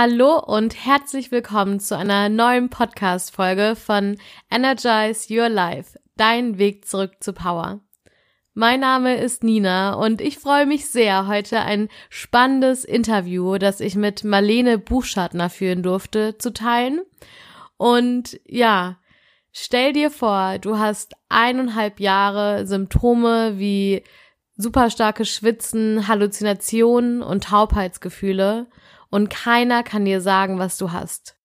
Hallo und herzlich willkommen zu einer neuen Podcast-Folge von Energize Your Life, dein Weg zurück zu Power. Mein Name ist Nina und ich freue mich sehr, heute ein spannendes Interview, das ich mit Marlene Buchschartner führen durfte, zu teilen. Und ja, stell dir vor, du hast eineinhalb Jahre Symptome wie super starke Schwitzen, Halluzinationen und Taubheitsgefühle und keiner kann dir sagen, was du hast.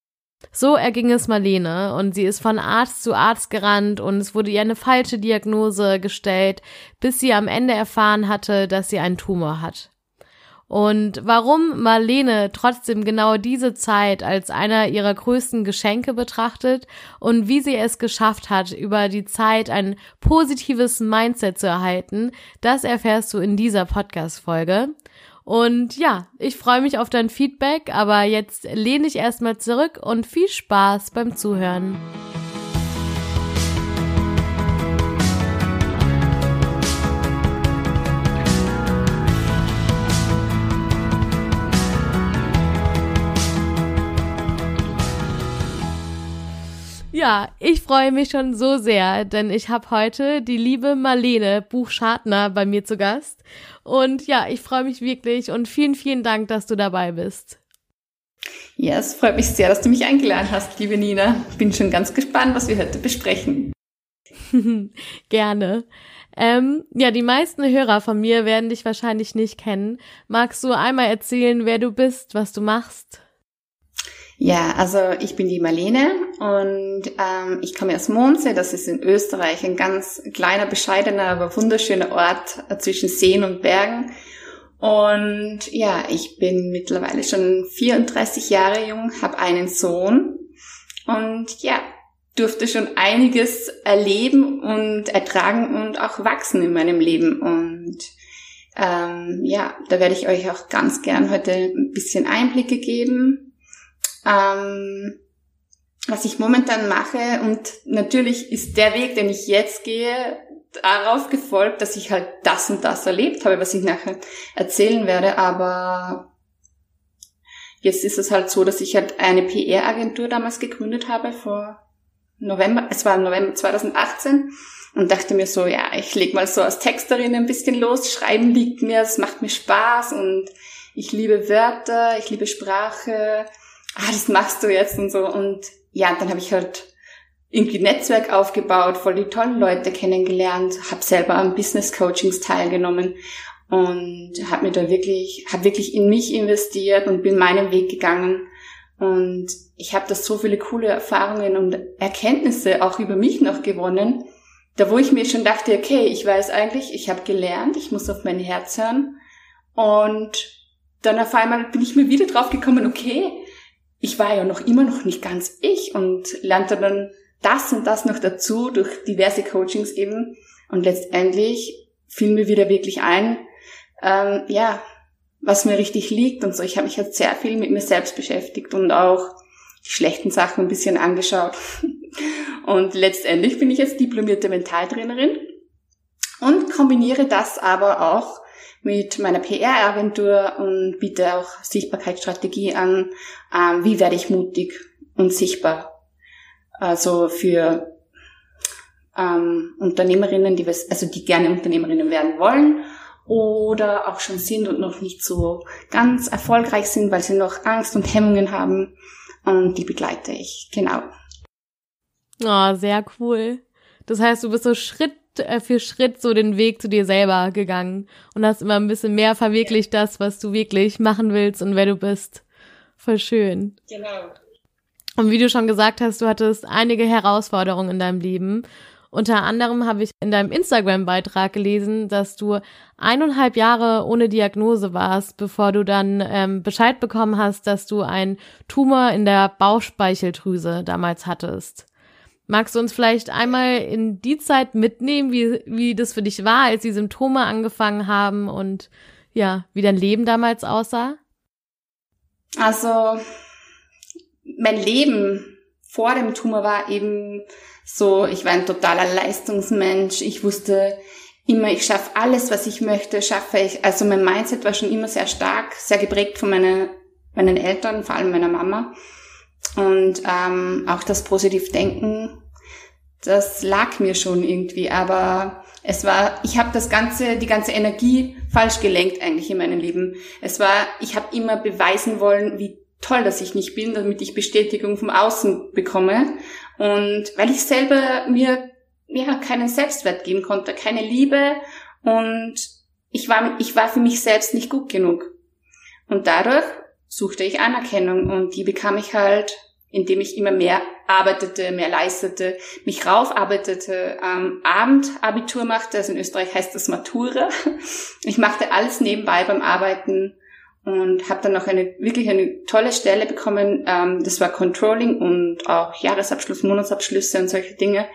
So erging es Marlene und sie ist von Arzt zu Arzt gerannt und es wurde ihr eine falsche Diagnose gestellt, bis sie am Ende erfahren hatte, dass sie einen Tumor hat. Und warum Marlene trotzdem genau diese Zeit als einer ihrer größten Geschenke betrachtet und wie sie es geschafft hat, über die Zeit ein positives Mindset zu erhalten, das erfährst du in dieser Podcast-Folge. Und ja, ich freue mich auf dein Feedback, aber jetzt lehne ich erstmal zurück und viel Spaß beim Zuhören. Ja, ich freue mich schon so sehr, denn ich habe heute die liebe Marlene Buchschartner bei mir zu Gast. Und ja, ich freue mich wirklich und vielen, vielen Dank, dass du dabei bist. Ja, es freut mich sehr, dass du mich eingeladen hast, liebe Nina. Bin schon ganz gespannt, was wir heute besprechen. Gerne. Ähm, ja, die meisten Hörer von mir werden dich wahrscheinlich nicht kennen. Magst du einmal erzählen, wer du bist, was du machst? Ja, also ich bin die Marlene und ähm, ich komme aus Monse, das ist in Österreich ein ganz kleiner, bescheidener, aber wunderschöner Ort zwischen Seen und Bergen. Und ja, ich bin mittlerweile schon 34 Jahre jung, habe einen Sohn und ja, durfte schon einiges erleben und ertragen und auch wachsen in meinem Leben. Und ähm, ja, da werde ich euch auch ganz gern heute ein bisschen Einblicke geben ähm, was ich momentan mache. Und natürlich ist der Weg, den ich jetzt gehe, darauf gefolgt, dass ich halt das und das erlebt habe, was ich nachher erzählen werde. Aber jetzt ist es halt so, dass ich halt eine PR-Agentur damals gegründet habe vor November, es war November 2018 und dachte mir so, ja, ich leg mal so als Texterin ein bisschen los, schreiben liegt mir, es macht mir Spaß und ich liebe Wörter, ich liebe Sprache, ah, das machst du jetzt und so. Und ja, dann habe ich halt irgendwie Netzwerk aufgebaut, voll die tollen Leute kennengelernt, habe selber an Business Coachings teilgenommen und habe mir da wirklich, habe wirklich in mich investiert und bin meinen Weg gegangen. Und ich habe da so viele coole Erfahrungen und Erkenntnisse auch über mich noch gewonnen, da wo ich mir schon dachte, okay, ich weiß eigentlich, ich habe gelernt, ich muss auf mein Herz hören. Und dann auf einmal bin ich mir wieder drauf gekommen, okay, ich war ja noch immer noch nicht ganz ich und lernte dann das und das noch dazu durch diverse Coachings eben. Und letztendlich fiel mir wieder wirklich ein, ähm, ja, was mir richtig liegt und so. Ich habe mich jetzt sehr viel mit mir selbst beschäftigt und auch die schlechten Sachen ein bisschen angeschaut. Und letztendlich bin ich jetzt diplomierte Mentaltrainerin und kombiniere das aber auch mit meiner PR-Agentur und biete auch Sichtbarkeitsstrategie an. Ähm, wie werde ich mutig und sichtbar? Also für ähm, Unternehmerinnen, die, also die gerne Unternehmerinnen werden wollen oder auch schon sind und noch nicht so ganz erfolgreich sind, weil sie noch Angst und Hemmungen haben. Und die begleite ich, genau. Oh, sehr cool. Das heißt, du bist so Schritt für Schritt so den Weg zu dir selber gegangen und hast immer ein bisschen mehr verwirklicht das, was du wirklich machen willst und wer du bist. Voll schön. Genau. Und wie du schon gesagt hast, du hattest einige Herausforderungen in deinem Leben. Unter anderem habe ich in deinem Instagram-Beitrag gelesen, dass du eineinhalb Jahre ohne Diagnose warst, bevor du dann ähm, Bescheid bekommen hast, dass du einen Tumor in der Bauchspeicheldrüse damals hattest. Magst du uns vielleicht einmal in die Zeit mitnehmen, wie, wie das für dich war, als die Symptome angefangen haben und ja, wie dein Leben damals aussah? Also, mein Leben vor dem Tumor war eben so, ich war ein totaler Leistungsmensch. Ich wusste immer, ich schaffe alles, was ich möchte, schaffe ich. Also mein Mindset war schon immer sehr stark, sehr geprägt von meiner meinen Eltern, vor allem meiner Mama. Und ähm, auch das Positivdenken, das lag mir schon irgendwie, aber es war, ich habe das ganze, die ganze Energie falsch gelenkt eigentlich in meinem Leben. Es war, ich habe immer beweisen wollen, wie toll, dass ich nicht bin, damit ich Bestätigung vom Außen bekomme. Und weil ich selber mir ja keinen Selbstwert geben konnte, keine Liebe und ich war, ich war für mich selbst nicht gut genug. Und dadurch suchte ich Anerkennung und die bekam ich halt, indem ich immer mehr arbeitete, mehr leistete, mich raufarbeitete, ähm, Abendabitur machte, also in Österreich heißt das Matura. Ich machte alles nebenbei beim Arbeiten und habe dann noch eine wirklich eine tolle Stelle bekommen. Ähm, das war Controlling und auch Jahresabschluss, Monatsabschlüsse und solche Dinge.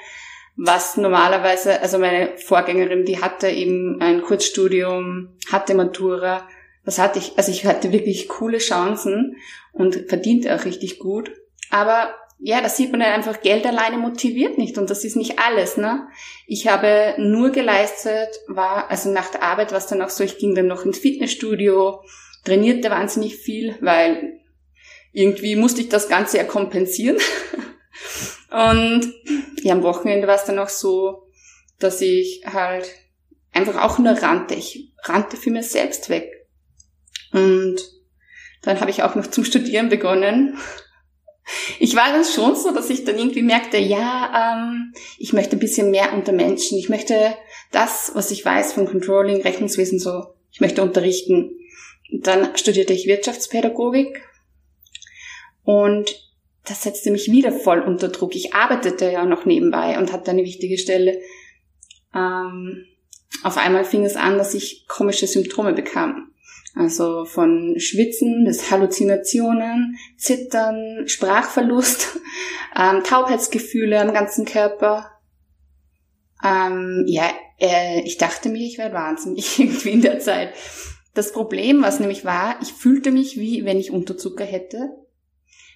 Was normalerweise, also meine Vorgängerin, die hatte eben ein Kurzstudium, hatte Matura. Das hatte ich, also ich hatte wirklich coole Chancen und verdiente auch richtig gut. Aber ja, da sieht man ja einfach, Geld alleine motiviert nicht und das ist nicht alles, ne? Ich habe nur geleistet, war, also nach der Arbeit war es dann auch so, ich ging dann noch ins Fitnessstudio, trainierte wahnsinnig viel, weil irgendwie musste ich das Ganze ja kompensieren. Und ja, am Wochenende war es dann auch so, dass ich halt einfach auch nur rannte. Ich rannte für mir selbst weg. Und dann habe ich auch noch zum Studieren begonnen. Ich war dann schon so, dass ich dann irgendwie merkte, ja, ähm, ich möchte ein bisschen mehr unter Menschen. Ich möchte das, was ich weiß von Controlling, Rechnungswesen so, ich möchte unterrichten. Dann studierte ich Wirtschaftspädagogik und das setzte mich wieder voll unter Druck. Ich arbeitete ja noch nebenbei und hatte eine wichtige Stelle. Ähm, auf einmal fing es an, dass ich komische Symptome bekam. Also von Schwitzen bis Halluzinationen, Zittern, Sprachverlust, ähm, Taubheitsgefühle am ganzen Körper. Ähm, ja, äh, ich dachte mir, ich werde wahnsinnig irgendwie in der Zeit. Das Problem, was nämlich war, ich fühlte mich wie wenn ich Unterzucker hätte.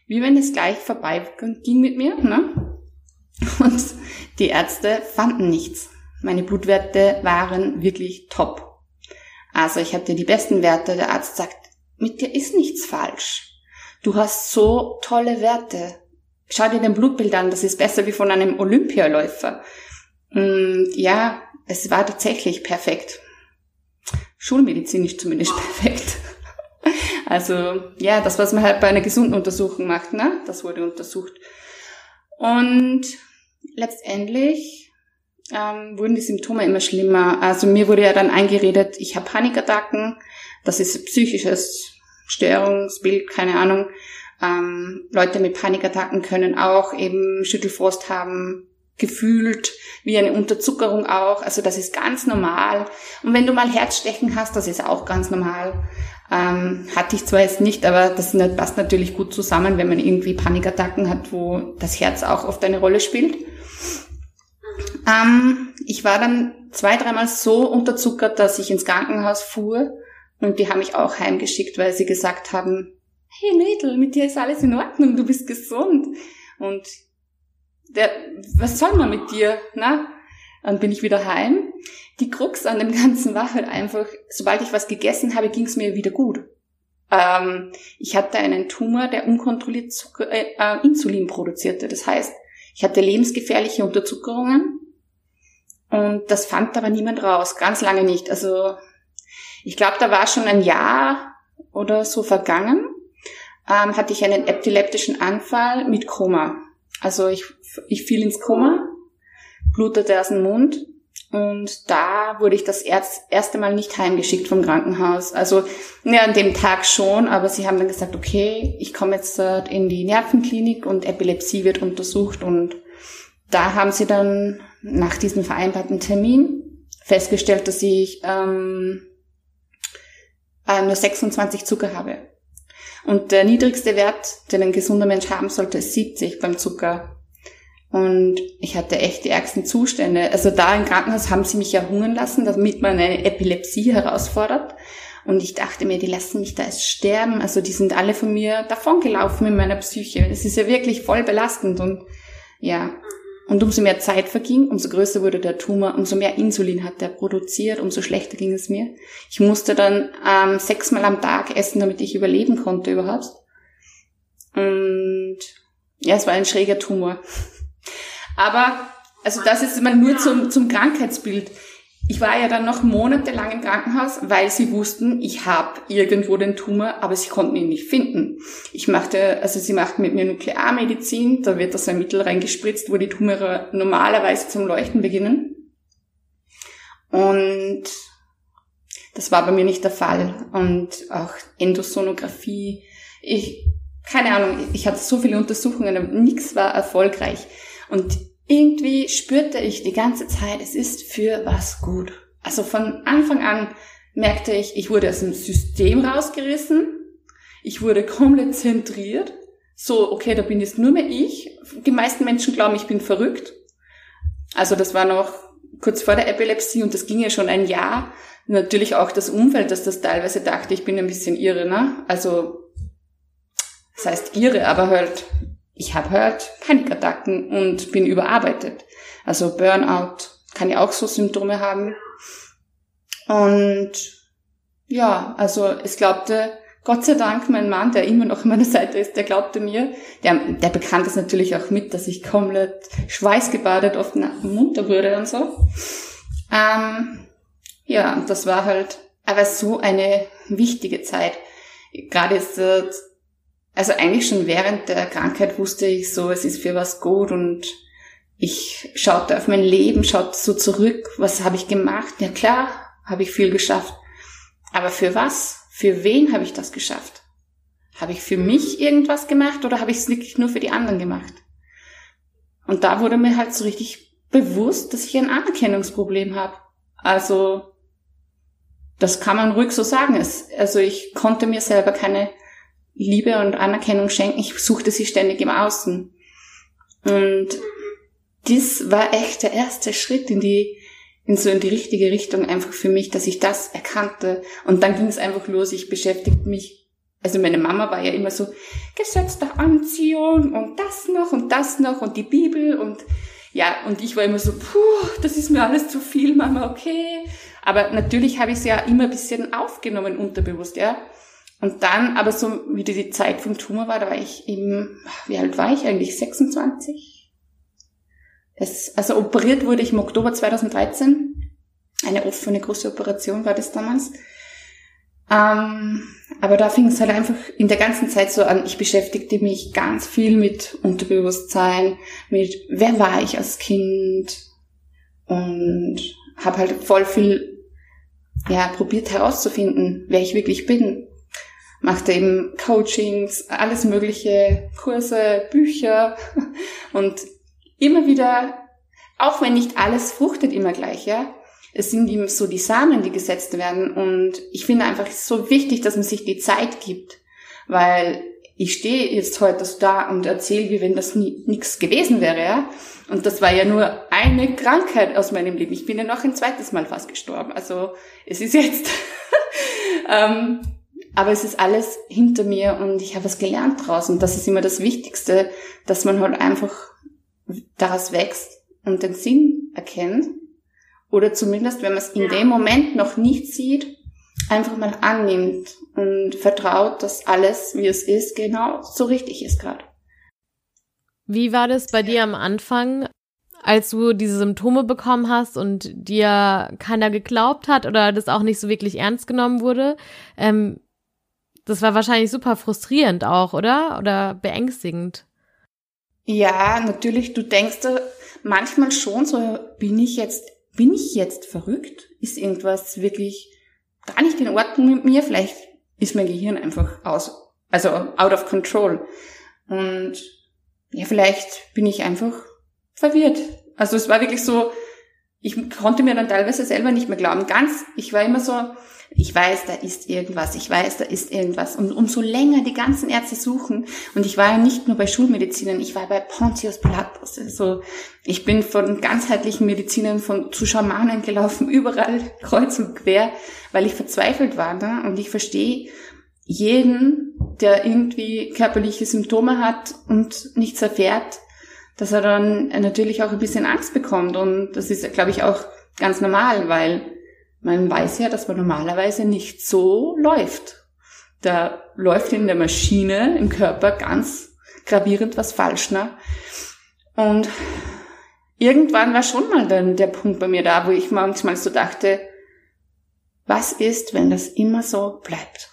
Wie wenn es gleich vorbei ging mit mir, ne? Und die Ärzte fanden nichts. Meine Blutwerte waren wirklich top. Also ich hatte die besten Werte. Der Arzt sagt, mit dir ist nichts falsch. Du hast so tolle Werte. Schau dir den Blutbild an, das ist besser wie von einem Olympialäufer. Und ja, es war tatsächlich perfekt schulmedizinisch zumindest perfekt. Also ja, das, was man halt bei einer gesunden Untersuchung macht, ne? das wurde untersucht. Und letztendlich ähm, wurden die Symptome immer schlimmer. Also mir wurde ja dann eingeredet, ich habe Panikattacken, das ist psychisches Störungsbild, keine Ahnung. Ähm, Leute mit Panikattacken können auch eben Schüttelfrost haben, gefühlt, wie eine Unterzuckerung auch. Also das ist ganz normal. Und wenn du mal Herzstechen hast, das ist auch ganz normal. Ähm, hatte ich zwar jetzt nicht, aber das passt natürlich gut zusammen, wenn man irgendwie Panikattacken hat, wo das Herz auch oft eine Rolle spielt. Ähm, ich war dann zwei, dreimal so unterzuckert, dass ich ins Krankenhaus fuhr und die haben mich auch heimgeschickt, weil sie gesagt haben, hey Mädel, mit dir ist alles in Ordnung, du bist gesund. Und der, was soll man mit dir, ne? Dann bin ich wieder heim. Die Krux an dem Ganzen war halt einfach, sobald ich was gegessen habe, ging es mir wieder gut. Ähm, ich hatte einen Tumor, der unkontrolliert Zucker, äh, äh, Insulin produzierte. Das heißt, ich hatte lebensgefährliche Unterzuckerungen und das fand aber niemand raus, ganz lange nicht. Also ich glaube, da war schon ein Jahr oder so vergangen, ähm, hatte ich einen epileptischen Anfall mit Koma. Also ich, ich fiel ins Koma, blutete aus dem Mund und da wurde ich das erste Mal nicht heimgeschickt vom Krankenhaus. Also ja, an dem Tag schon, aber sie haben dann gesagt, okay, ich komme jetzt in die Nervenklinik und Epilepsie wird untersucht und da haben sie dann nach diesem vereinbarten Termin festgestellt, dass ich ähm, äh, nur 26 Zucker habe. Und der niedrigste Wert, den ein gesunder Mensch haben sollte, ist 70 beim Zucker. Und ich hatte echt die ärgsten Zustände. Also da im Krankenhaus haben sie mich ja hungern lassen, damit man eine Epilepsie herausfordert. Und ich dachte mir, die lassen mich da erst sterben. Also die sind alle von mir davongelaufen in meiner Psyche. Es ist ja wirklich voll belastend und ja. Und umso mehr Zeit verging, umso größer wurde der Tumor, umso mehr Insulin hat er produziert, umso schlechter ging es mir. Ich musste dann ähm, sechsmal am Tag essen, damit ich überleben konnte überhaupt. Und ja, es war ein schräger Tumor. Aber, also das ist immer nur zum, zum Krankheitsbild. Ich war ja dann noch monatelang im Krankenhaus, weil sie wussten, ich habe irgendwo den Tumor, aber sie konnten ihn nicht finden. Ich machte, also sie machten mit mir Nuklearmedizin, da wird das ein Mittel reingespritzt, wo die Tumore normalerweise zum Leuchten beginnen. Und das war bei mir nicht der Fall. Und auch Endosonographie, ich, keine Ahnung, ich hatte so viele Untersuchungen, aber nichts war erfolgreich. Und irgendwie spürte ich die ganze Zeit, es ist für was gut. Also von Anfang an merkte ich, ich wurde aus dem System rausgerissen, ich wurde komplett zentriert. So, okay, da bin jetzt nur mehr ich. Die meisten Menschen glauben, ich bin verrückt. Also das war noch kurz vor der Epilepsie und das ging ja schon ein Jahr. Natürlich auch das Umfeld, dass das teilweise dachte, ich bin ein bisschen irre, ne? Also, das heißt irre, aber halt ich habe halt Panikattacken und bin überarbeitet. Also Burnout kann ja auch so Symptome haben. Und ja, also es glaubte, Gott sei Dank, mein Mann, der immer noch an meiner Seite ist, der glaubte mir, der, der bekannte es natürlich auch mit, dass ich komplett schweißgebadet oft munter wurde und so. Ähm, ja, das war halt aber so eine wichtige Zeit. Gerade ist das also eigentlich schon während der Krankheit wusste ich so, es ist für was gut und ich schaute auf mein Leben, schaute so zurück, was habe ich gemacht? Ja klar, habe ich viel geschafft. Aber für was? Für wen habe ich das geschafft? Habe ich für mich irgendwas gemacht oder habe ich es wirklich nur für die anderen gemacht? Und da wurde mir halt so richtig bewusst, dass ich ein Anerkennungsproblem habe. Also, das kann man ruhig so sagen. Also ich konnte mir selber keine Liebe und Anerkennung schenken. Ich suchte sie ständig im Außen. Und das war echt der erste Schritt in die, in so in die richtige Richtung einfach für mich, dass ich das erkannte. Und dann ging es einfach los. Ich beschäftigte mich. Also meine Mama war ja immer so, Gesetz der Anziehung und das noch und das noch und die Bibel und ja, und ich war immer so, puh, das ist mir alles zu viel, Mama, okay. Aber natürlich habe ich es ja immer ein bisschen aufgenommen, unterbewusst, ja. Und dann, aber so wie die Zeit vom Tumor war, da war ich eben, wie alt war ich eigentlich? 26? Es, also operiert wurde ich im Oktober 2013. Eine offene große Operation war das damals. Ähm, aber da fing es halt einfach in der ganzen Zeit so an. Ich beschäftigte mich ganz viel mit Unterbewusstsein, mit wer war ich als Kind und habe halt voll viel ja probiert herauszufinden, wer ich wirklich bin machte eben Coachings, alles mögliche, Kurse, Bücher und immer wieder, auch wenn nicht alles fruchtet immer gleich, ja, es sind eben so die Samen, die gesetzt werden und ich finde einfach so wichtig, dass man sich die Zeit gibt, weil ich stehe jetzt heute so da und erzähle, wie wenn das nichts gewesen wäre, ja. Und das war ja nur eine Krankheit aus meinem Leben. Ich bin ja noch ein zweites Mal fast gestorben. Also es ist jetzt ähm, aber es ist alles hinter mir und ich habe was gelernt draus und das ist immer das Wichtigste, dass man halt einfach daraus wächst und den Sinn erkennt oder zumindest, wenn man es in dem Moment noch nicht sieht, einfach mal annimmt und vertraut, dass alles, wie es ist, genau so richtig ist gerade. Wie war das bei dir am Anfang, als du diese Symptome bekommen hast und dir keiner geglaubt hat oder das auch nicht so wirklich ernst genommen wurde? Ähm, das war wahrscheinlich super frustrierend auch, oder? Oder beängstigend. Ja, natürlich, du denkst manchmal schon so, bin ich jetzt, bin ich jetzt verrückt? Ist irgendwas wirklich gar nicht in Ordnung mit mir? Vielleicht ist mein Gehirn einfach aus, also out of control. Und ja, vielleicht bin ich einfach verwirrt. Also es war wirklich so, ich konnte mir dann teilweise selber nicht mehr glauben. Ganz, ich war immer so, ich weiß, da ist irgendwas, ich weiß, da ist irgendwas. Und umso länger die ganzen Ärzte suchen, und ich war ja nicht nur bei Schulmedizinern, ich war bei Pontius Pilatus. Also ich bin von ganzheitlichen Medizinern, von zu Schamanen gelaufen, überall kreuz und quer, weil ich verzweifelt war. Ne? Und ich verstehe jeden, der irgendwie körperliche Symptome hat und nichts erfährt, dass er dann natürlich auch ein bisschen Angst bekommt. Und das ist, glaube ich, auch ganz normal, weil man weiß ja, dass man normalerweise nicht so läuft. Da läuft in der Maschine, im Körper ganz gravierend was falsch. Ne? Und irgendwann war schon mal dann der Punkt bei mir da, wo ich manchmal so dachte, was ist, wenn das immer so bleibt?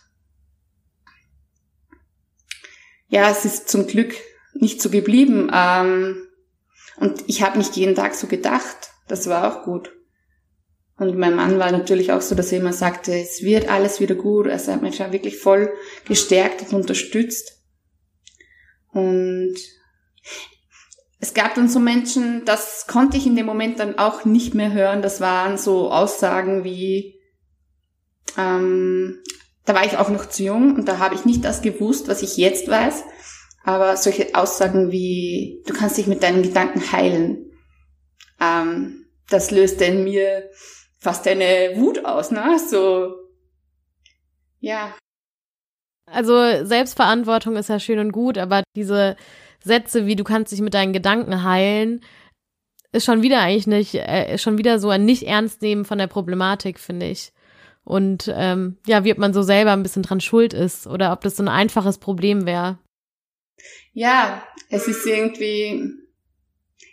Ja, es ist zum Glück nicht so geblieben. Ähm, und ich habe nicht jeden Tag so gedacht. Das war auch gut. Und mein Mann war natürlich auch so, dass er immer sagte, es wird alles wieder gut. Also er hat mich ja wirklich voll gestärkt und unterstützt. Und es gab dann so Menschen, das konnte ich in dem Moment dann auch nicht mehr hören. Das waren so Aussagen wie, ähm, da war ich auch noch zu jung und da habe ich nicht das gewusst, was ich jetzt weiß. Aber solche Aussagen wie, du kannst dich mit deinen Gedanken heilen, ähm, das löste in mir fast eine Wut aus, ne? So, ja. Also Selbstverantwortung ist ja schön und gut, aber diese Sätze wie du kannst dich mit deinen Gedanken heilen, ist schon wieder eigentlich nicht, äh, ist schon wieder so ein nicht ernst nehmen von der Problematik, finde ich. Und ähm, ja, wie ob man so selber ein bisschen dran schuld ist oder ob das so ein einfaches Problem wäre. Ja, es ist irgendwie,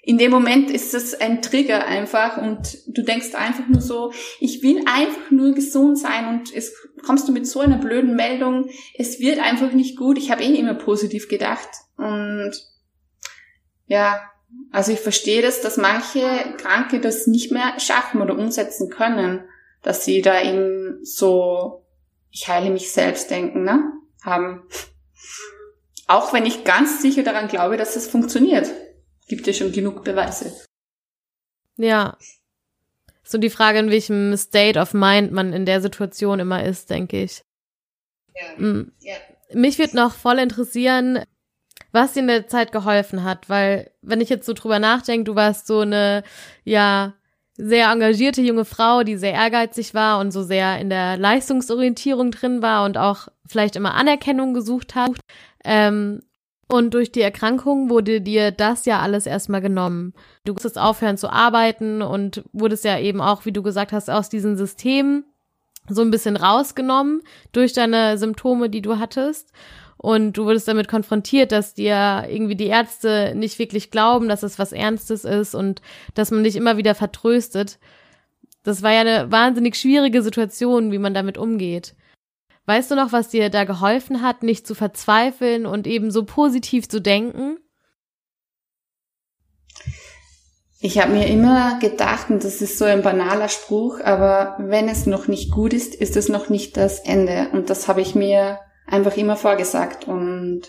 in dem Moment ist es ein Trigger einfach und du denkst einfach nur so, ich will einfach nur gesund sein und es kommst du mit so einer blöden Meldung, es wird einfach nicht gut. Ich habe eh immer positiv gedacht und ja, also ich verstehe das, dass manche Kranke das nicht mehr schaffen oder umsetzen können, dass sie da eben so, ich heile mich selbst denken, ne, haben. Auch wenn ich ganz sicher daran glaube, dass es funktioniert. Gibt ja schon genug Beweise. Ja. So die Frage, in welchem State of Mind man in der Situation immer ist, denke ich. Ja. Mhm. ja. Mich wird noch voll interessieren, was dir in der Zeit geholfen hat, weil wenn ich jetzt so drüber nachdenke, du warst so eine, ja, sehr engagierte junge Frau, die sehr ehrgeizig war und so sehr in der Leistungsorientierung drin war und auch vielleicht immer Anerkennung gesucht hat. Ähm, und durch die Erkrankung wurde dir das ja alles erstmal genommen. Du musstest aufhören zu arbeiten und wurdest ja eben auch, wie du gesagt hast, aus diesen Systemen so ein bisschen rausgenommen durch deine Symptome, die du hattest. Und du wurdest damit konfrontiert, dass dir irgendwie die Ärzte nicht wirklich glauben, dass es was Ernstes ist und dass man dich immer wieder vertröstet. Das war ja eine wahnsinnig schwierige Situation, wie man damit umgeht. Weißt du noch, was dir da geholfen hat, nicht zu verzweifeln und eben so positiv zu denken? Ich habe mir immer gedacht, und das ist so ein banaler Spruch, aber wenn es noch nicht gut ist, ist es noch nicht das Ende. Und das habe ich mir einfach immer vorgesagt. Und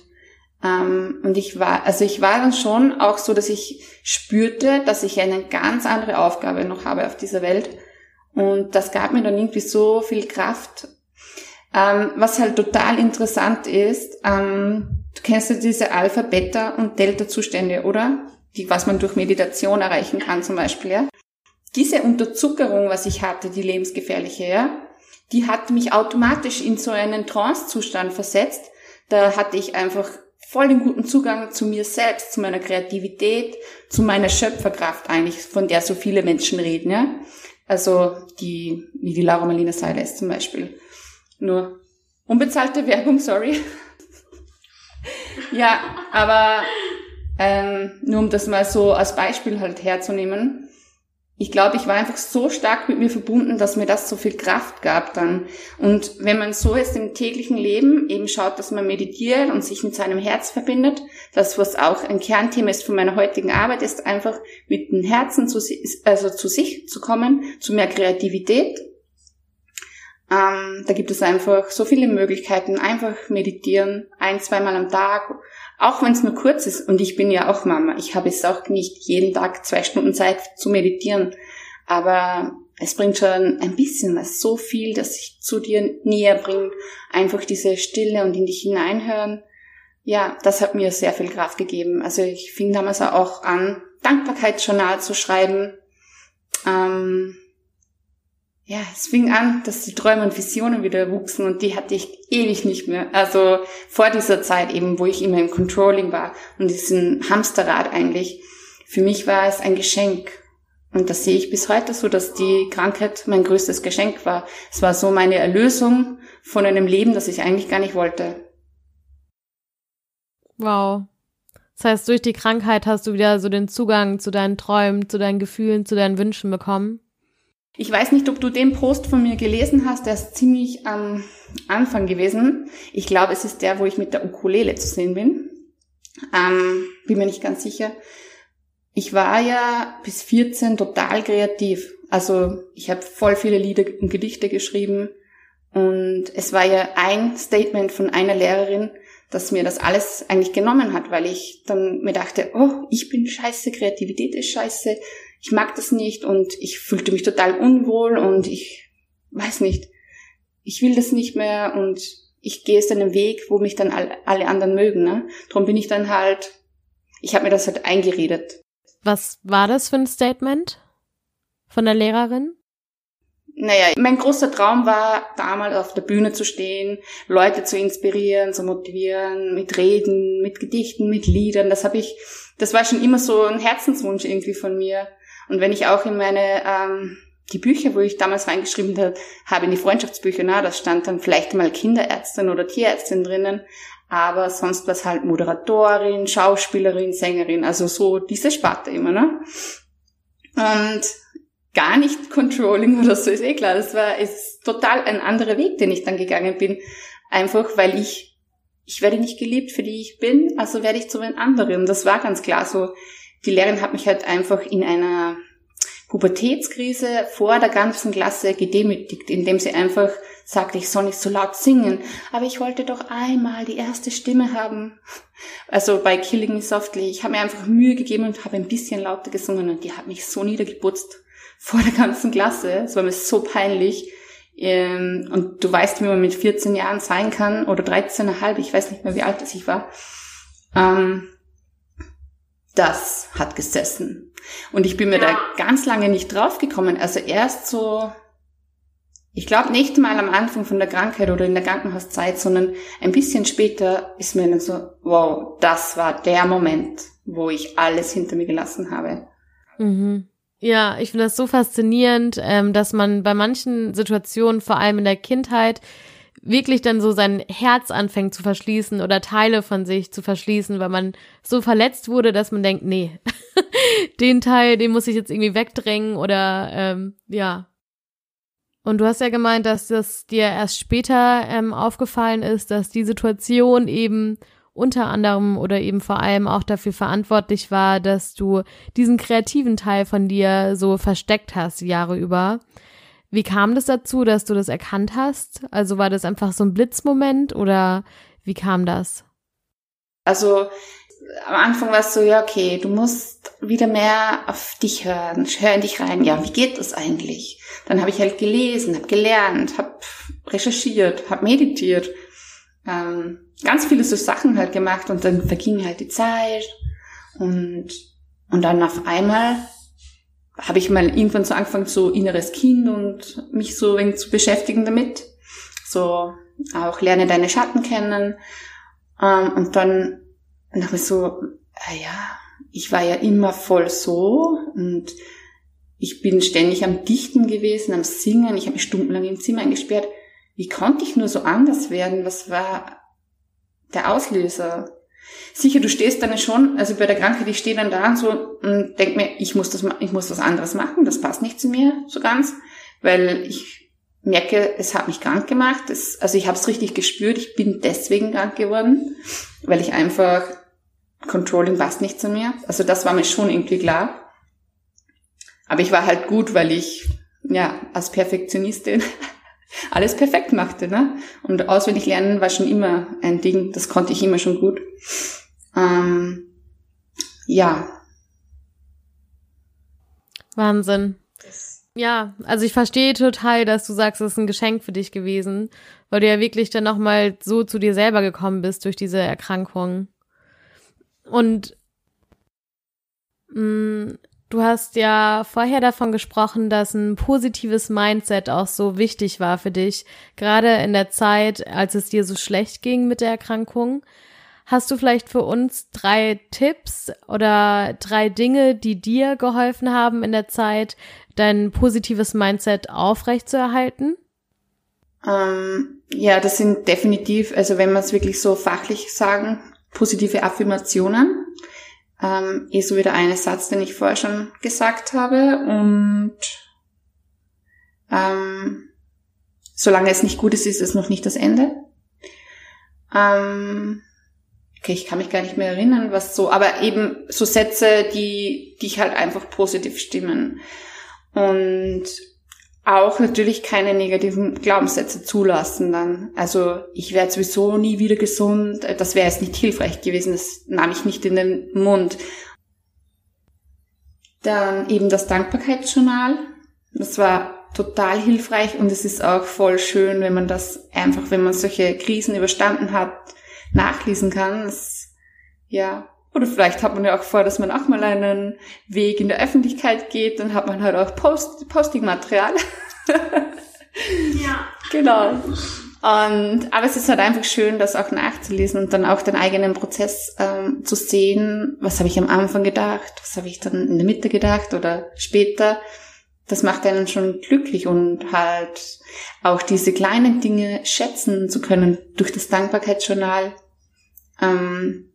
ähm, und ich war, also ich war dann schon auch so, dass ich spürte, dass ich eine ganz andere Aufgabe noch habe auf dieser Welt. Und das gab mir dann irgendwie so viel Kraft ähm, was halt total interessant ist, ähm, du kennst ja diese Alpha, Beta und Delta-Zustände, oder? Die, was man durch Meditation erreichen kann zum Beispiel, ja? Diese Unterzuckerung, was ich hatte, die lebensgefährliche, ja, die hat mich automatisch in so einen Trance-Zustand versetzt. Da hatte ich einfach voll den guten Zugang zu mir selbst, zu meiner Kreativität, zu meiner Schöpferkraft eigentlich, von der so viele Menschen reden, ja. Also die, wie die Laura Marlina Seiler zum Beispiel. Nur unbezahlte Werbung, sorry. ja, aber ähm, nur um das mal so als Beispiel halt herzunehmen. Ich glaube, ich war einfach so stark mit mir verbunden, dass mir das so viel Kraft gab dann. Und wenn man so ist im täglichen Leben, eben schaut, dass man meditiert und sich mit seinem Herz verbindet, das was auch ein Kernthema ist von meiner heutigen Arbeit, ist einfach mit dem Herzen zu, also zu sich zu kommen, zu mehr Kreativität ähm, da gibt es einfach so viele Möglichkeiten. Einfach meditieren, ein, zweimal am Tag, auch wenn es nur kurz ist. Und ich bin ja auch Mama. Ich habe es auch nicht jeden Tag zwei Stunden Zeit zu meditieren. Aber es bringt schon ein bisschen was, so viel, dass sich zu dir näher bringt. Einfach diese Stille und in dich hineinhören. Ja, das hat mir sehr viel Kraft gegeben. Also ich fing damals auch an, Dankbarkeitsjournal zu schreiben. Ähm, ja, es fing an, dass die Träume und Visionen wieder wuchsen und die hatte ich ewig nicht mehr. Also vor dieser Zeit eben, wo ich immer im Controlling war und diesen Hamsterrad eigentlich. Für mich war es ein Geschenk. Und das sehe ich bis heute so, dass die Krankheit mein größtes Geschenk war. Es war so meine Erlösung von einem Leben, das ich eigentlich gar nicht wollte. Wow. Das heißt, durch die Krankheit hast du wieder so den Zugang zu deinen Träumen, zu deinen Gefühlen, zu deinen Wünschen bekommen? Ich weiß nicht, ob du den Post von mir gelesen hast, der ist ziemlich am Anfang gewesen. Ich glaube, es ist der, wo ich mit der Ukulele zu sehen bin. Ähm, bin mir nicht ganz sicher. Ich war ja bis 14 total kreativ. Also ich habe voll viele Lieder und Gedichte geschrieben. Und es war ja ein Statement von einer Lehrerin, dass mir das alles eigentlich genommen hat, weil ich dann mir dachte, oh, ich bin scheiße, Kreativität ist scheiße, ich mag das nicht und ich fühlte mich total unwohl und ich weiß nicht, ich will das nicht mehr und ich gehe jetzt einen Weg, wo mich dann alle, alle anderen mögen. Ne? Darum bin ich dann halt, ich habe mir das halt eingeredet. Was war das für ein Statement von der Lehrerin? Naja, mein großer Traum war, damals auf der Bühne zu stehen, Leute zu inspirieren, zu motivieren, mit Reden, mit Gedichten, mit Liedern. Das habe ich, das war schon immer so ein Herzenswunsch irgendwie von mir. Und wenn ich auch in meine, ähm, die Bücher, wo ich damals reingeschrieben habe, in die Freundschaftsbücher, na, da stand dann vielleicht mal Kinderärztin oder Tierärztin drinnen, aber sonst was halt Moderatorin, Schauspielerin, Sängerin, also so diese Sparte immer, ne? Und gar nicht Controlling oder so, ist eh klar, das war, ist total ein anderer Weg, den ich dann gegangen bin. Einfach, weil ich, ich werde nicht geliebt, für die ich bin, also werde ich zu einem anderen. Das war ganz klar so die Lehrerin hat mich halt einfach in einer Pubertätskrise vor der ganzen Klasse gedemütigt, indem sie einfach sagte, ich soll nicht so laut singen, aber ich wollte doch einmal die erste Stimme haben. Also bei Killing Me Softly, ich habe mir einfach Mühe gegeben und habe ein bisschen lauter gesungen und die hat mich so niedergeputzt vor der ganzen Klasse. Es war mir so peinlich. Ähm, und du weißt, wie man mit 14 Jahren sein kann oder 13,5, ich weiß nicht mehr, wie alt ich war. Ähm, das hat gesessen. Und ich bin mir ja. da ganz lange nicht draufgekommen. Also erst so, ich glaube nicht mal am Anfang von der Krankheit oder in der Krankenhauszeit, sondern ein bisschen später ist mir dann so, wow, das war der Moment, wo ich alles hinter mir gelassen habe. Mhm. Ja, ich finde das so faszinierend, ähm, dass man bei manchen Situationen, vor allem in der Kindheit, wirklich dann so sein Herz anfängt zu verschließen oder Teile von sich zu verschließen, weil man so verletzt wurde, dass man denkt, nee, den Teil, den muss ich jetzt irgendwie wegdrängen oder ähm, ja. Und du hast ja gemeint, dass das dir erst später ähm, aufgefallen ist, dass die Situation eben unter anderem oder eben vor allem auch dafür verantwortlich war, dass du diesen kreativen Teil von dir so versteckt hast Jahre über. Wie kam das dazu, dass du das erkannt hast? Also war das einfach so ein Blitzmoment oder wie kam das? Also am Anfang war es so, ja, okay, du musst wieder mehr auf dich hören, hör in dich rein. Ja, wie geht das eigentlich? Dann habe ich halt gelesen, habe gelernt, habe recherchiert, habe meditiert, ähm, ganz viele so Sachen halt gemacht und dann verging halt die Zeit und und dann auf einmal habe ich mal irgendwann so angefangen, so inneres Kind und mich so ein zu beschäftigen damit. So auch lerne deine Schatten kennen. Ähm, und dann dachte ich so, äh, ja, ich war ja immer voll so und ich bin ständig am Dichten gewesen, am Singen. Ich habe mich stundenlang im Zimmer eingesperrt. Wie konnte ich nur so anders werden? Was war der Auslöser? Sicher, du stehst dann schon, also bei der Krankheit, ich stehe dann da und so und denk mir, ich muss das, ich muss was anderes machen, das passt nicht zu mir so ganz, weil ich merke, es hat mich krank gemacht. Es, also ich habe es richtig gespürt, ich bin deswegen krank geworden, weil ich einfach Controlling passt nicht zu mir. Also das war mir schon irgendwie klar. Aber ich war halt gut, weil ich ja als Perfektionistin alles perfekt machte, ne? Und auswendig lernen war schon immer ein Ding, das konnte ich immer schon gut. Ähm, ja. Wahnsinn. Ja, also ich verstehe total, dass du sagst, es ist ein Geschenk für dich gewesen, weil du ja wirklich dann nochmal so zu dir selber gekommen bist durch diese Erkrankung. Und mh, mm, Du hast ja vorher davon gesprochen, dass ein positives Mindset auch so wichtig war für dich, gerade in der Zeit, als es dir so schlecht ging mit der Erkrankung. Hast du vielleicht für uns drei Tipps oder drei Dinge, die dir geholfen haben in der Zeit, dein positives Mindset aufrechtzuerhalten? Ähm, ja, das sind definitiv, also wenn man es wirklich so fachlich sagen, positive Affirmationen ähm, eh so wieder eine Satz, den ich vorher schon gesagt habe. Und ähm, solange es nicht gut ist, ist es noch nicht das Ende. Ähm, okay, ich kann mich gar nicht mehr erinnern, was so, aber eben so Sätze, die, die ich halt einfach positiv stimmen. Und auch natürlich keine negativen Glaubenssätze zulassen dann. Also ich werde sowieso nie wieder gesund, das wäre jetzt nicht hilfreich gewesen, das nahm ich nicht in den Mund. Dann eben das Dankbarkeitsjournal, das war total hilfreich und es ist auch voll schön, wenn man das einfach, wenn man solche Krisen überstanden hat, nachlesen kann. Das, ja, oder vielleicht hat man ja auch vor, dass man auch mal einen Weg in der Öffentlichkeit geht, dann hat man halt auch Post Posting-Material. ja. Genau. Und, aber es ist halt einfach schön, das auch nachzulesen und dann auch den eigenen Prozess ähm, zu sehen. Was habe ich am Anfang gedacht? Was habe ich dann in der Mitte gedacht oder später? Das macht einen schon glücklich und halt auch diese kleinen Dinge schätzen zu können durch das Dankbarkeitsjournal. Ähm,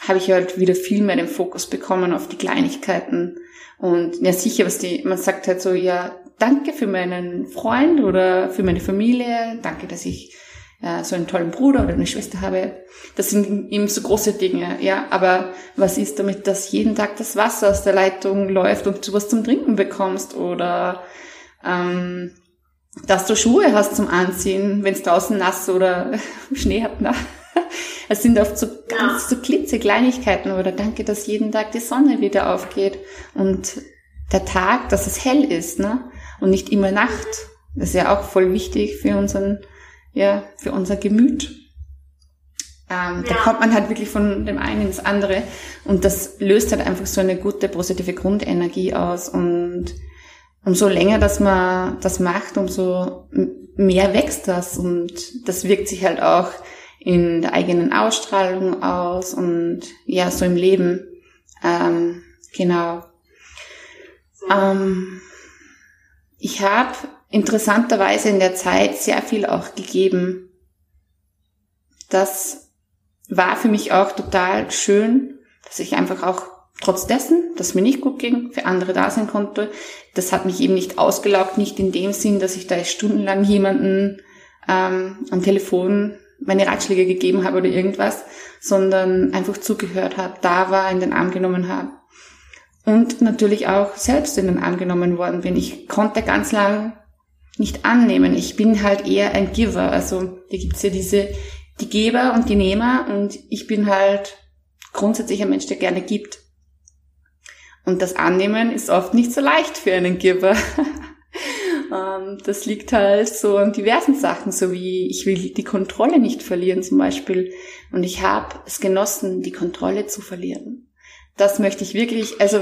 habe ich halt wieder viel mehr den Fokus bekommen auf die Kleinigkeiten. Und ja, sicher, was die, man sagt halt so, ja, danke für meinen Freund oder für meine Familie, danke, dass ich äh, so einen tollen Bruder oder eine Schwester habe. Das sind eben so große Dinge, ja. Aber was ist damit, dass jeden Tag das Wasser aus der Leitung läuft und du was zum Trinken bekommst oder ähm, dass du Schuhe hast zum Anziehen, wenn es draußen nass oder Schnee hat. Na. Es sind oft so ganz so klitzekleinigkeiten oder danke, dass jeden Tag die Sonne wieder aufgeht und der Tag, dass es hell ist, ne? Und nicht immer Nacht. Das ist ja auch voll wichtig für unseren, ja, für unser Gemüt. Ähm, ja. Da kommt man halt wirklich von dem einen ins andere und das löst halt einfach so eine gute positive Grundenergie aus und umso länger, dass man das macht, umso mehr wächst das und das wirkt sich halt auch in der eigenen Ausstrahlung aus und ja, so im Leben. Ähm, genau. Ähm, ich habe interessanterweise in der Zeit sehr viel auch gegeben. Das war für mich auch total schön, dass ich einfach auch trotz dessen, dass mir nicht gut ging, für andere da sein konnte. Das hat mich eben nicht ausgelaugt, nicht in dem Sinn, dass ich da stundenlang jemanden ähm, am Telefon meine Ratschläge gegeben habe oder irgendwas, sondern einfach zugehört habe, da war, in den Arm genommen habe. Und natürlich auch selbst in den Arm genommen worden bin. Ich konnte ganz lang nicht annehmen. Ich bin halt eher ein Giver. Also da gibt's ja diese, die Geber und die Nehmer und ich bin halt grundsätzlich ein Mensch, der gerne gibt. Und das Annehmen ist oft nicht so leicht für einen Giver. Ähm, das liegt halt so an diversen Sachen, so wie ich will die Kontrolle nicht verlieren zum Beispiel. Und ich habe es genossen, die Kontrolle zu verlieren. Das möchte ich wirklich, also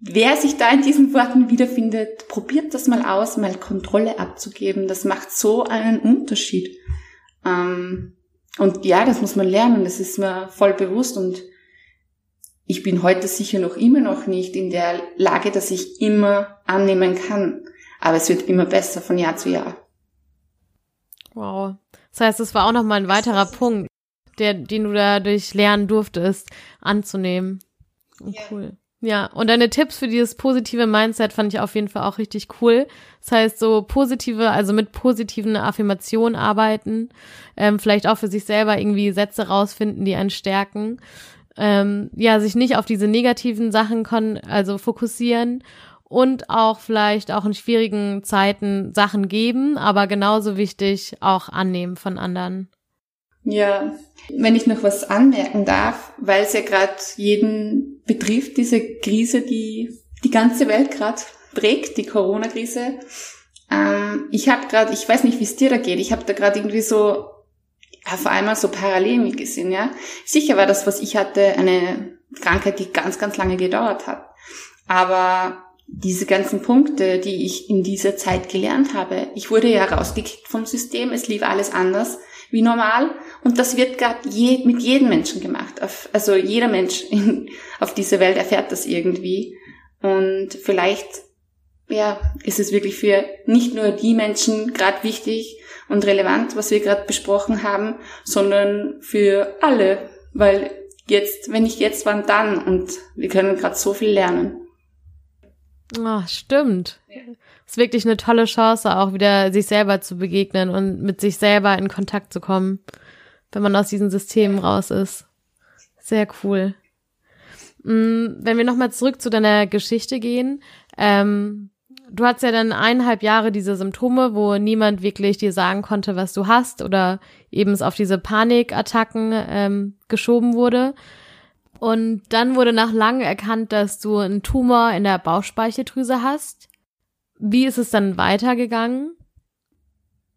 wer sich da in diesen Worten wiederfindet, probiert das mal aus, mal Kontrolle abzugeben. Das macht so einen Unterschied. Ähm, und ja, das muss man lernen, das ist mir voll bewusst und ich bin heute sicher noch immer noch nicht in der Lage, dass ich immer annehmen kann. Aber es wird immer besser von Jahr zu Jahr. Wow. Das heißt, es war auch nochmal ein weiterer Punkt, der, den du dadurch lernen durftest, anzunehmen. Oh, cool. Ja, und deine Tipps für dieses positive Mindset fand ich auf jeden Fall auch richtig cool. Das heißt, so positive, also mit positiven Affirmationen arbeiten, ähm, vielleicht auch für sich selber irgendwie Sätze rausfinden, die einen stärken. Ähm, ja, sich nicht auf diese negativen Sachen kon also fokussieren und auch vielleicht auch in schwierigen Zeiten Sachen geben, aber genauso wichtig auch annehmen von anderen. Ja, wenn ich noch was anmerken darf, weil es ja gerade jeden betrifft, diese Krise, die die ganze Welt gerade prägt, die Corona-Krise. Ähm, ich habe gerade, ich weiß nicht, wie es dir da geht, ich habe da gerade irgendwie so auf einmal so Parallelen gesehen, ja. Sicher war das, was ich hatte, eine Krankheit, die ganz, ganz lange gedauert hat. Aber diese ganzen Punkte, die ich in dieser Zeit gelernt habe, ich wurde ja rausgekickt vom System, es lief alles anders wie normal und das wird gerade je, mit jedem Menschen gemacht. also jeder Mensch in, auf dieser Welt erfährt das irgendwie und vielleicht ja, ist es wirklich für nicht nur die Menschen gerade wichtig und relevant, was wir gerade besprochen haben, sondern für alle, weil jetzt, wenn nicht jetzt, wann dann? Und wir können gerade so viel lernen. Oh, stimmt. Ja. ist wirklich eine tolle Chance, auch wieder sich selber zu begegnen und mit sich selber in Kontakt zu kommen, wenn man aus diesen Systemen raus ist. Sehr cool. Mm, wenn wir nochmal zurück zu deiner Geschichte gehen, ähm, du hast ja dann eineinhalb Jahre diese Symptome, wo niemand wirklich dir sagen konnte, was du hast oder eben es auf diese Panikattacken ähm, geschoben wurde. Und dann wurde nach langem erkannt, dass du einen Tumor in der Bauchspeicheldrüse hast. Wie ist es dann weitergegangen?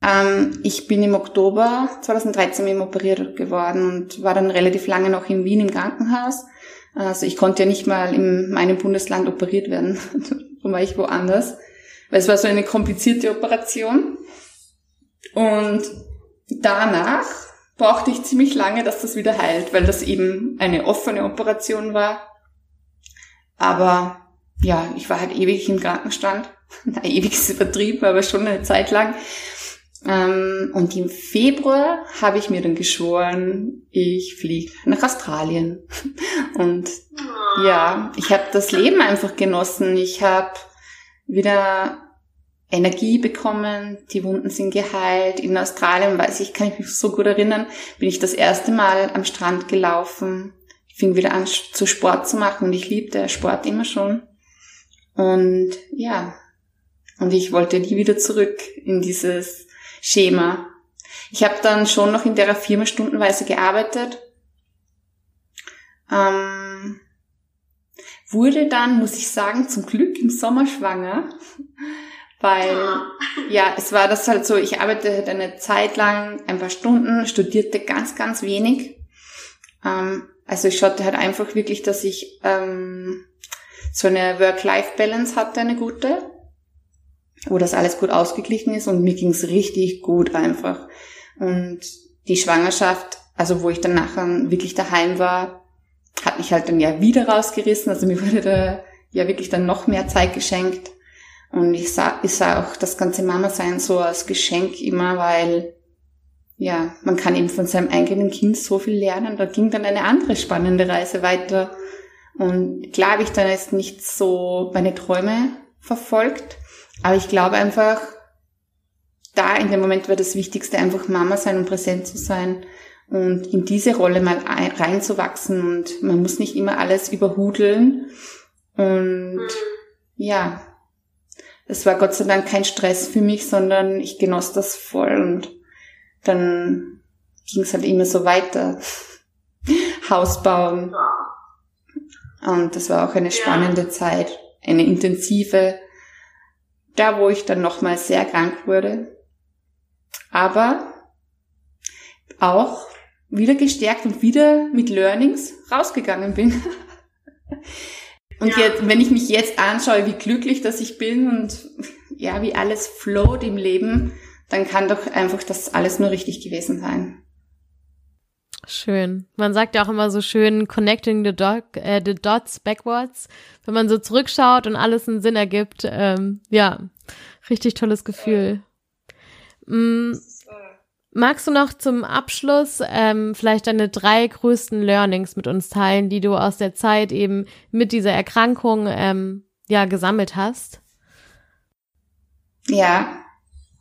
Ähm, ich bin im Oktober 2013 eben operiert geworden und war dann relativ lange noch in Wien im Krankenhaus. Also ich konnte ja nicht mal in meinem Bundesland operiert werden. Darum war ich woanders. Weil es war so eine komplizierte Operation. Und danach brauchte ich ziemlich lange, dass das wieder heilt, weil das eben eine offene Operation war. Aber ja, ich war halt ewig im Krankenstand. Na, ewig ist übertrieben, aber schon eine Zeit lang. Ähm, und im Februar habe ich mir dann geschworen, ich fliege nach Australien. Und ja, ich habe das Leben einfach genossen. Ich habe wieder Energie bekommen, die Wunden sind geheilt. In Australien, weiß ich, kann ich mich so gut erinnern, bin ich das erste Mal am Strand gelaufen. Ich fing wieder an, zu Sport zu machen und ich liebte Sport immer schon. Und ja, und ich wollte nie wieder zurück in dieses Schema. Ich habe dann schon noch in der Firma stundenweise gearbeitet. Ähm, wurde dann, muss ich sagen, zum Glück im Sommer schwanger, weil ja, es war das halt so, ich arbeitete halt eine Zeit lang, ein paar Stunden, studierte ganz, ganz wenig. Ähm, also ich schaute halt einfach wirklich, dass ich ähm, so eine Work-Life-Balance hatte, eine gute wo das alles gut ausgeglichen ist und mir ging's richtig gut einfach. Und die Schwangerschaft, also wo ich dann nachher wirklich daheim war, hat mich halt dann ja wieder rausgerissen. Also mir wurde da ja wirklich dann noch mehr Zeit geschenkt. Und ich sah, ich sah auch das ganze Mama-Sein so als Geschenk immer, weil ja, man kann eben von seinem eigenen Kind so viel lernen. Da ging dann eine andere spannende Reise weiter. Und klar habe ich dann jetzt nicht so meine Träume verfolgt, aber ich glaube einfach, da in dem Moment war das Wichtigste einfach Mama sein und präsent zu sein und in diese Rolle mal reinzuwachsen und man muss nicht immer alles überhudeln und mhm. ja, es war Gott sei Dank kein Stress für mich, sondern ich genoss das voll und dann ging es halt immer so weiter. Haus bauen. Und das war auch eine spannende ja. Zeit, eine intensive da wo ich dann nochmal sehr krank wurde. Aber auch wieder gestärkt und wieder mit Learnings rausgegangen bin. Und ja. jetzt, wenn ich mich jetzt anschaue, wie glücklich dass ich bin und ja, wie alles float im Leben, dann kann doch einfach das alles nur richtig gewesen sein. Schön. Man sagt ja auch immer so schön, connecting the, dot, äh, the dots backwards. Wenn man so zurückschaut und alles einen Sinn ergibt. Ähm, ja, richtig tolles Gefühl. Mhm. Magst du noch zum Abschluss ähm, vielleicht deine drei größten Learnings mit uns teilen, die du aus der Zeit eben mit dieser Erkrankung ähm, ja gesammelt hast? Ja,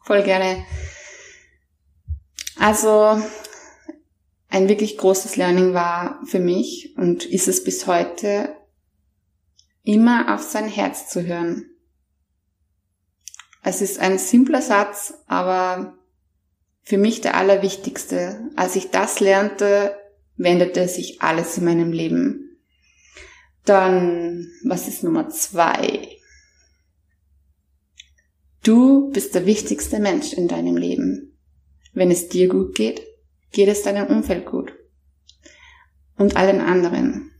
voll gerne. Also ein wirklich großes Learning war für mich und ist es bis heute, immer auf sein Herz zu hören. Es ist ein simpler Satz, aber für mich der allerwichtigste. Als ich das lernte, wendete sich alles in meinem Leben. Dann, was ist Nummer zwei? Du bist der wichtigste Mensch in deinem Leben. Wenn es dir gut geht, geht es deinem Umfeld gut. Und allen anderen.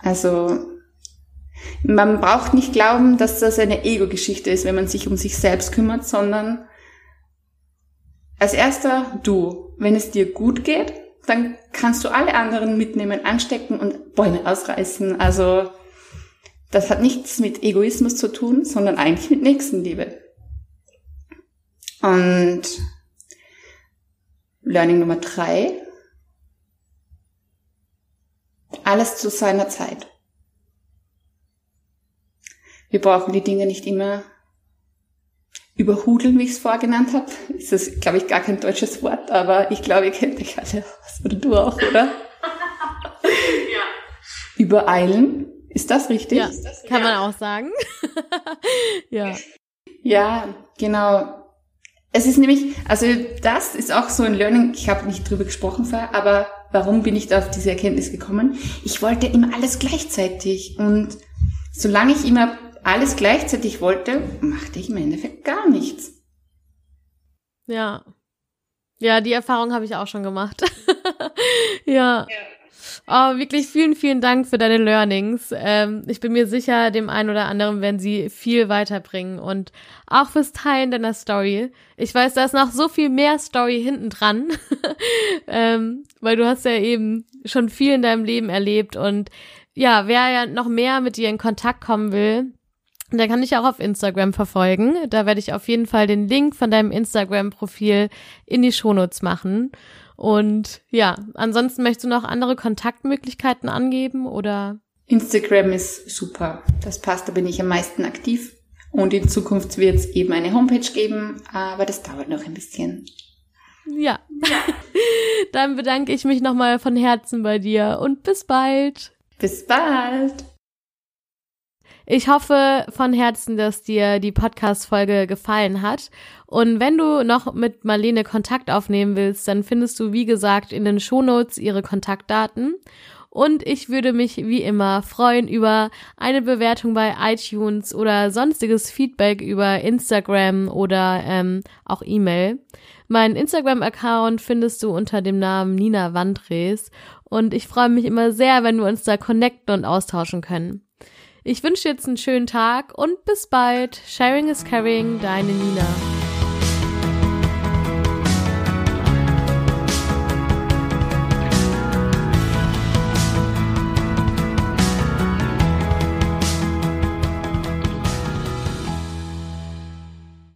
Also, Man braucht nicht glauben, dass das eine Ego-Geschichte ist, wenn man sich um sich selbst kümmert, sondern als erster du. Wenn es dir gut geht, dann kannst du alle anderen mitnehmen, anstecken und Bäume ausreißen. Also das hat nichts mit Egoismus zu tun, sondern eigentlich mit Nächstenliebe. Und Learning Nummer drei. Alles zu seiner Zeit. Wir brauchen die Dinge nicht immer überhudeln, wie ich es vorgenannt habe. Ist das, glaube ich, gar kein deutsches Wort, aber ich glaube, ihr kennt mich alle aus. Oder du auch, oder? ja. Übereilen. Ist das richtig? Ja, kann man auch sagen. ja. Ja, genau. Es ist nämlich, also das ist auch so ein Learning, ich habe nicht drüber gesprochen vorher, aber warum bin ich da auf diese Erkenntnis gekommen? Ich wollte immer alles gleichzeitig und solange ich immer alles gleichzeitig wollte, machte ich im Endeffekt gar nichts. Ja. Ja, die Erfahrung habe ich auch schon gemacht. ja. ja. Oh, wirklich vielen, vielen Dank für deine Learnings. Ähm, ich bin mir sicher, dem einen oder anderen werden sie viel weiterbringen und auch fürs Teilen deiner Story. Ich weiß, da ist noch so viel mehr Story hinten dran, ähm, weil du hast ja eben schon viel in deinem Leben erlebt und ja, wer ja noch mehr mit dir in Kontakt kommen will, der kann dich auch auf Instagram verfolgen. Da werde ich auf jeden Fall den Link von deinem Instagram-Profil in die Shownotes machen. Und ja, ansonsten möchtest du noch andere Kontaktmöglichkeiten angeben oder? Instagram ist super. Das passt, da bin ich am meisten aktiv. Und in Zukunft wird es eben eine Homepage geben, aber das dauert noch ein bisschen. Ja. Dann bedanke ich mich nochmal von Herzen bei dir und bis bald. Bis bald. Ich hoffe von Herzen, dass dir die Podcast-Folge gefallen hat. Und wenn du noch mit Marlene Kontakt aufnehmen willst, dann findest du, wie gesagt, in den Shownotes ihre Kontaktdaten. Und ich würde mich wie immer freuen über eine Bewertung bei iTunes oder sonstiges Feedback über Instagram oder ähm, auch E-Mail. Mein Instagram-Account findest du unter dem Namen Nina Wandres. Und ich freue mich immer sehr, wenn wir uns da connecten und austauschen können. Ich wünsche jetzt einen schönen Tag und bis bald. Sharing is caring, deine Nina.